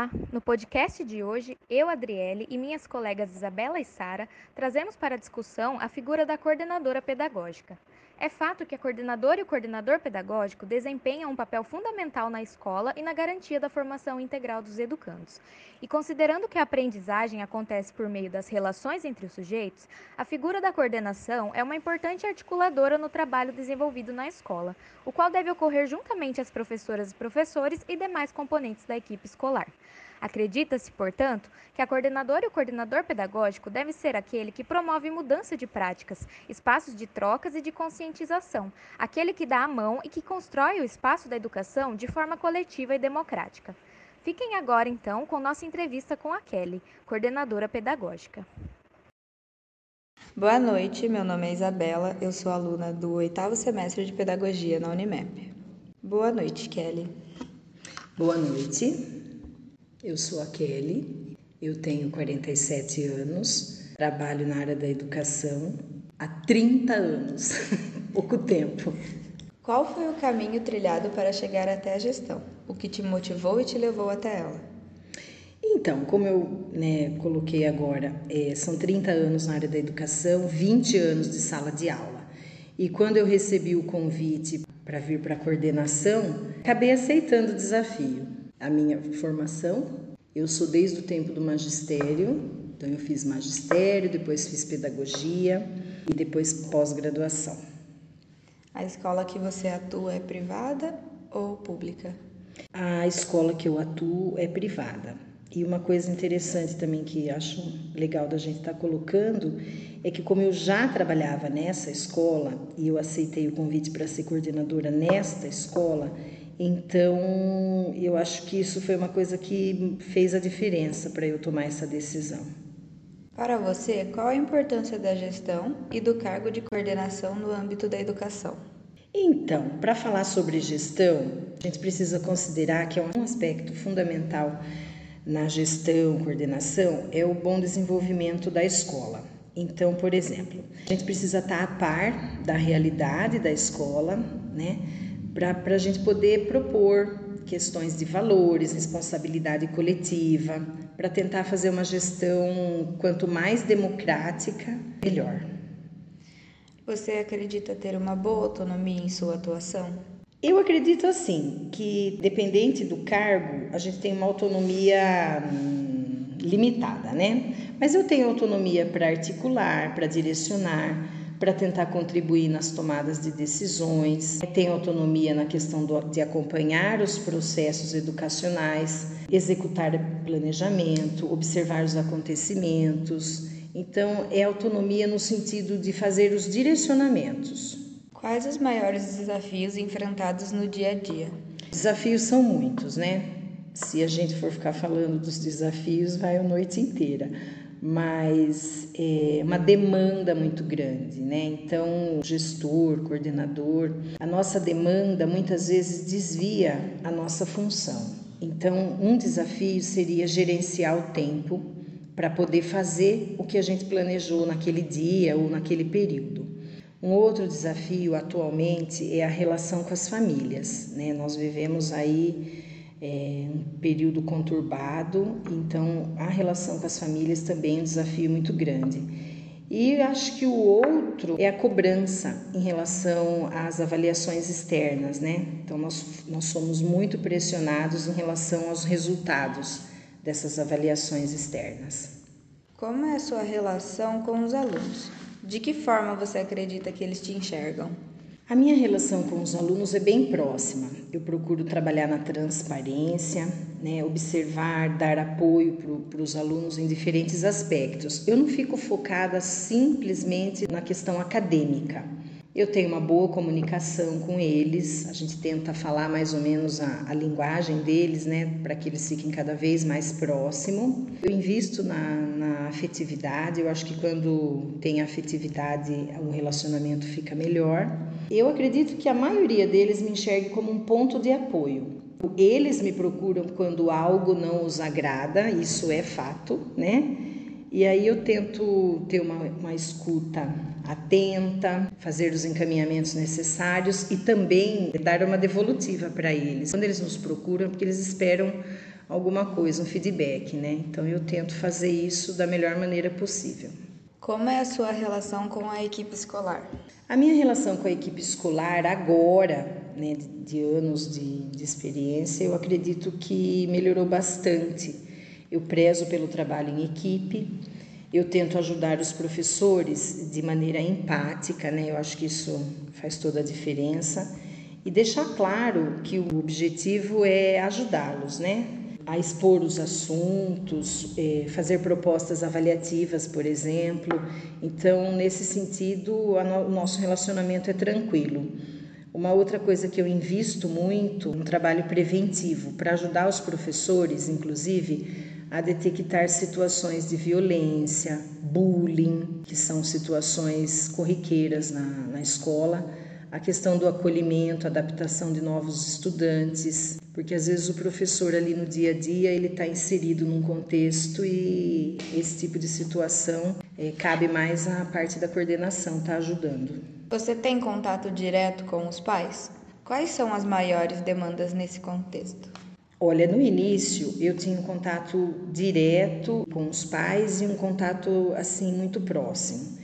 Olá! No podcast de hoje, eu, Adriele e minhas colegas Isabela e Sara trazemos para discussão a figura da coordenadora pedagógica. É fato que a coordenadora e o coordenador pedagógico desempenham um papel fundamental na escola e na garantia da formação integral dos educandos. E considerando que a aprendizagem acontece por meio das relações entre os sujeitos, a figura da coordenação é uma importante articuladora no trabalho desenvolvido na escola, o qual deve ocorrer juntamente às professoras e professores e demais componentes da equipe escolar. Acredita-se, portanto, que a coordenadora e o coordenador pedagógico deve ser aquele que promove mudança de práticas, espaços de trocas e de conscientização, aquele que dá a mão e que constrói o espaço da educação de forma coletiva e democrática. Fiquem agora, então, com nossa entrevista com a Kelly, coordenadora pedagógica. Boa noite, meu nome é Isabela, eu sou aluna do oitavo semestre de Pedagogia na Unimep. Boa noite, Kelly. Boa noite. Eu sou a Kelly, eu tenho 47 anos, trabalho na área da educação há 30 anos, pouco tempo. Qual foi o caminho trilhado para chegar até a gestão? O que te motivou e te levou até ela? Então, como eu né, coloquei agora, é, são 30 anos na área da educação, 20 anos de sala de aula. E quando eu recebi o convite para vir para a coordenação, acabei aceitando o desafio a minha formação. Eu sou desde o tempo do magistério, então eu fiz magistério, depois fiz pedagogia e depois pós-graduação. A escola que você atua é privada ou pública? A escola que eu atuo é privada. E uma coisa interessante também que acho legal da gente estar tá colocando é que como eu já trabalhava nessa escola e eu aceitei o convite para ser coordenadora nesta escola, então, eu acho que isso foi uma coisa que fez a diferença para eu tomar essa decisão. Para você, qual a importância da gestão e do cargo de coordenação no âmbito da educação? Então, para falar sobre gestão, a gente precisa considerar que é um aspecto fundamental na gestão, coordenação, é o bom desenvolvimento da escola. Então, por exemplo, a gente precisa estar a par da realidade da escola, né? Para a gente poder propor questões de valores, responsabilidade coletiva, para tentar fazer uma gestão quanto mais democrática, melhor. Você acredita ter uma boa autonomia em sua atuação? Eu acredito assim, que dependente do cargo, a gente tem uma autonomia hum, limitada, né? Mas eu tenho autonomia para articular, para direcionar, para tentar contribuir nas tomadas de decisões, tem autonomia na questão do, de acompanhar os processos educacionais, executar planejamento, observar os acontecimentos. Então, é autonomia no sentido de fazer os direcionamentos. Quais os maiores desafios enfrentados no dia a dia? Desafios são muitos, né? Se a gente for ficar falando dos desafios, vai a noite inteira mas é uma demanda muito grande, né? Então, gestor, coordenador, a nossa demanda muitas vezes desvia a nossa função. Então, um desafio seria gerenciar o tempo para poder fazer o que a gente planejou naquele dia ou naquele período. Um outro desafio atualmente é a relação com as famílias, né? Nós vivemos aí é, um período conturbado, então a relação com as famílias também é um desafio muito grande. E acho que o outro é a cobrança em relação às avaliações externas, né? Então nós, nós somos muito pressionados em relação aos resultados dessas avaliações externas. Como é a sua relação com os alunos? De que forma você acredita que eles te enxergam? A minha relação com os alunos é bem próxima. Eu procuro trabalhar na transparência, né, observar, dar apoio para os alunos em diferentes aspectos. Eu não fico focada simplesmente na questão acadêmica. Eu tenho uma boa comunicação com eles, a gente tenta falar mais ou menos a, a linguagem deles, né, para que eles fiquem cada vez mais próximo. Eu invisto na, na afetividade, eu acho que quando tem afetividade o relacionamento fica melhor. Eu acredito que a maioria deles me enxergue como um ponto de apoio. Eles me procuram quando algo não os agrada, isso é fato, né? E aí eu tento ter uma, uma escuta atenta, fazer os encaminhamentos necessários e também dar uma devolutiva para eles. Quando eles nos procuram, porque eles esperam alguma coisa, um feedback, né? Então eu tento fazer isso da melhor maneira possível. Como é a sua relação com a equipe escolar? A minha relação com a equipe escolar agora, né, de, de anos de, de experiência, eu acredito que melhorou bastante. Eu prezo pelo trabalho em equipe, eu tento ajudar os professores de maneira empática, né? Eu acho que isso faz toda a diferença e deixar claro que o objetivo é ajudá-los, né? a expor os assuntos, é, fazer propostas avaliativas, por exemplo. Então, nesse sentido, o nosso relacionamento é tranquilo. Uma outra coisa que eu invisto muito, um trabalho preventivo para ajudar os professores, inclusive, a detectar situações de violência, bullying, que são situações corriqueiras na, na escola a questão do acolhimento, adaptação de novos estudantes, porque às vezes o professor ali no dia a dia ele está inserido num contexto e esse tipo de situação é, cabe mais à parte da coordenação, tá ajudando. Você tem contato direto com os pais? Quais são as maiores demandas nesse contexto? Olha, no início eu tinha um contato direto com os pais e um contato assim muito próximo.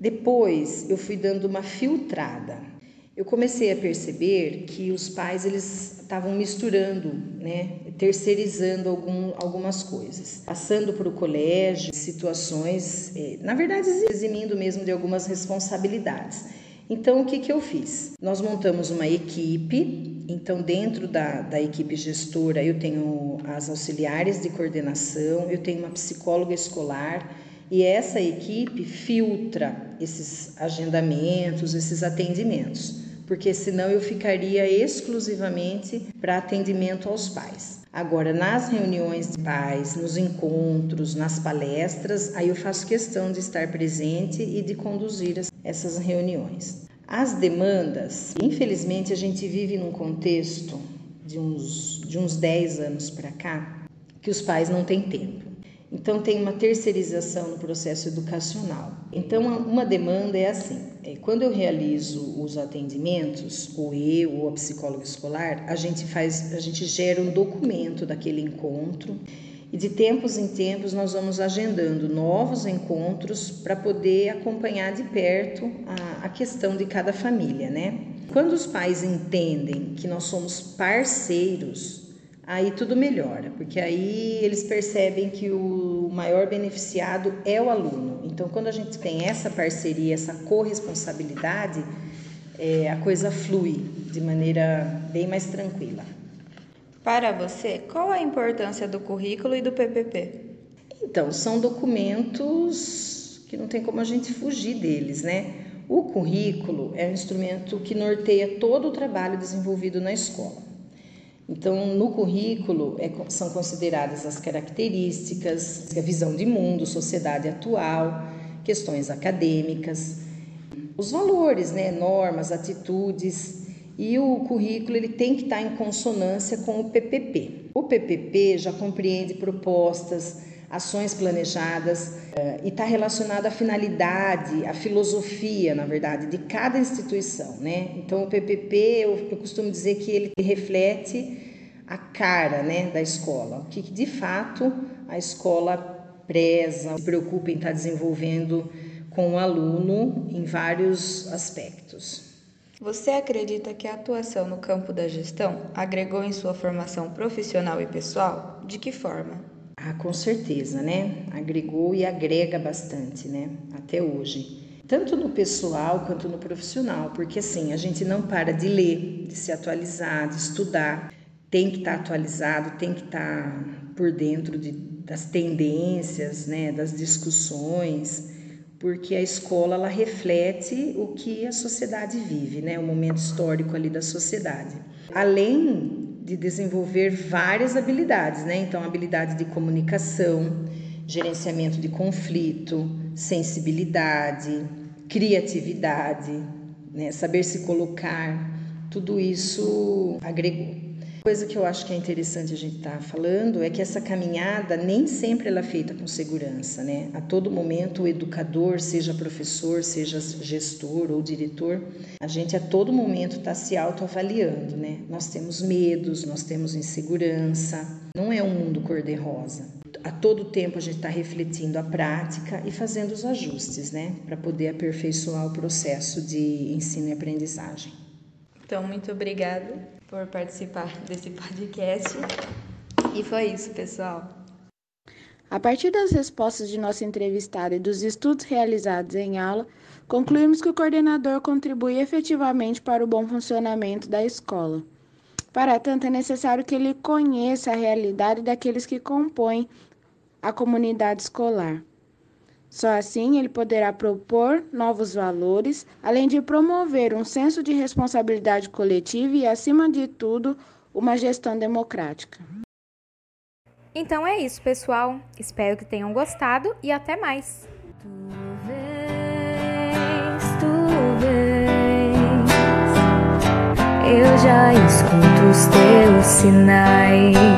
Depois eu fui dando uma filtrada eu comecei a perceber que os pais eles estavam misturando, né, terceirizando algum, algumas coisas, passando para o colégio situações, é, na verdade eximindo mesmo de algumas responsabilidades. Então o que, que eu fiz? Nós montamos uma equipe. Então dentro da, da equipe gestora eu tenho as auxiliares de coordenação, eu tenho uma psicóloga escolar e essa equipe filtra esses agendamentos, esses atendimentos porque senão eu ficaria exclusivamente para atendimento aos pais. Agora, nas reuniões de pais, nos encontros, nas palestras, aí eu faço questão de estar presente e de conduzir essas reuniões. As demandas, infelizmente, a gente vive num contexto de uns, de uns 10 anos para cá que os pais não têm tempo. Então, tem uma terceirização no processo educacional. Então, uma demanda é assim: é, quando eu realizo os atendimentos, ou eu ou a psicóloga escolar, a gente faz, a gente gera um documento daquele encontro e de tempos em tempos nós vamos agendando novos encontros para poder acompanhar de perto a, a questão de cada família, né? Quando os pais entendem que nós somos parceiros aí tudo melhora, porque aí eles percebem que o maior beneficiado é o aluno. Então, quando a gente tem essa parceria, essa corresponsabilidade, é, a coisa flui de maneira bem mais tranquila. Para você, qual a importância do currículo e do PPP? Então, são documentos que não tem como a gente fugir deles, né? O currículo é um instrumento que norteia todo o trabalho desenvolvido na escola. Então, no currículo é, são consideradas as características, a visão de mundo, sociedade atual, questões acadêmicas, os valores, né, normas, atitudes, e o currículo ele tem que estar em consonância com o PPP. O PPP já compreende propostas, ações planejadas uh, e está relacionado à finalidade, à filosofia, na verdade, de cada instituição, né? Então o PPP eu, eu costumo dizer que ele reflete a cara, né, da escola, o que de fato a escola preza, se preocupa em estar tá desenvolvendo com o aluno em vários aspectos. Você acredita que a atuação no campo da gestão agregou em sua formação profissional e pessoal? De que forma? Ah, com certeza, né? Agregou e agrega bastante, né? Até hoje. Tanto no pessoal quanto no profissional, porque assim, a gente não para de ler, de se atualizar, de estudar. Tem que estar atualizado, tem que estar por dentro de, das tendências, né? Das discussões, porque a escola ela reflete o que a sociedade vive, né? O momento histórico ali da sociedade. Além de desenvolver várias habilidades, né? Então, habilidade de comunicação, gerenciamento de conflito, sensibilidade, criatividade, né? saber se colocar, tudo isso agregou coisa que eu acho que é interessante a gente estar tá falando é que essa caminhada nem sempre ela é feita com segurança, né? A todo momento o educador, seja professor, seja gestor ou diretor, a gente a todo momento está se autoavaliando, né? Nós temos medos, nós temos insegurança, Não é um mundo cor-de-rosa. A todo tempo a gente está refletindo a prática e fazendo os ajustes, né? Para poder aperfeiçoar o processo de ensino e aprendizagem. Então, muito obrigada por participar desse podcast. E foi isso, pessoal. A partir das respostas de nossa entrevistada e dos estudos realizados em aula, concluímos que o coordenador contribui efetivamente para o bom funcionamento da escola. Para tanto, é necessário que ele conheça a realidade daqueles que compõem a comunidade escolar. Só assim ele poderá propor novos valores, além de promover um senso de responsabilidade coletiva e, acima de tudo, uma gestão democrática. Então é isso, pessoal. Espero que tenham gostado e até mais. Tu vês, tu vês, eu já escuto os teus sinais.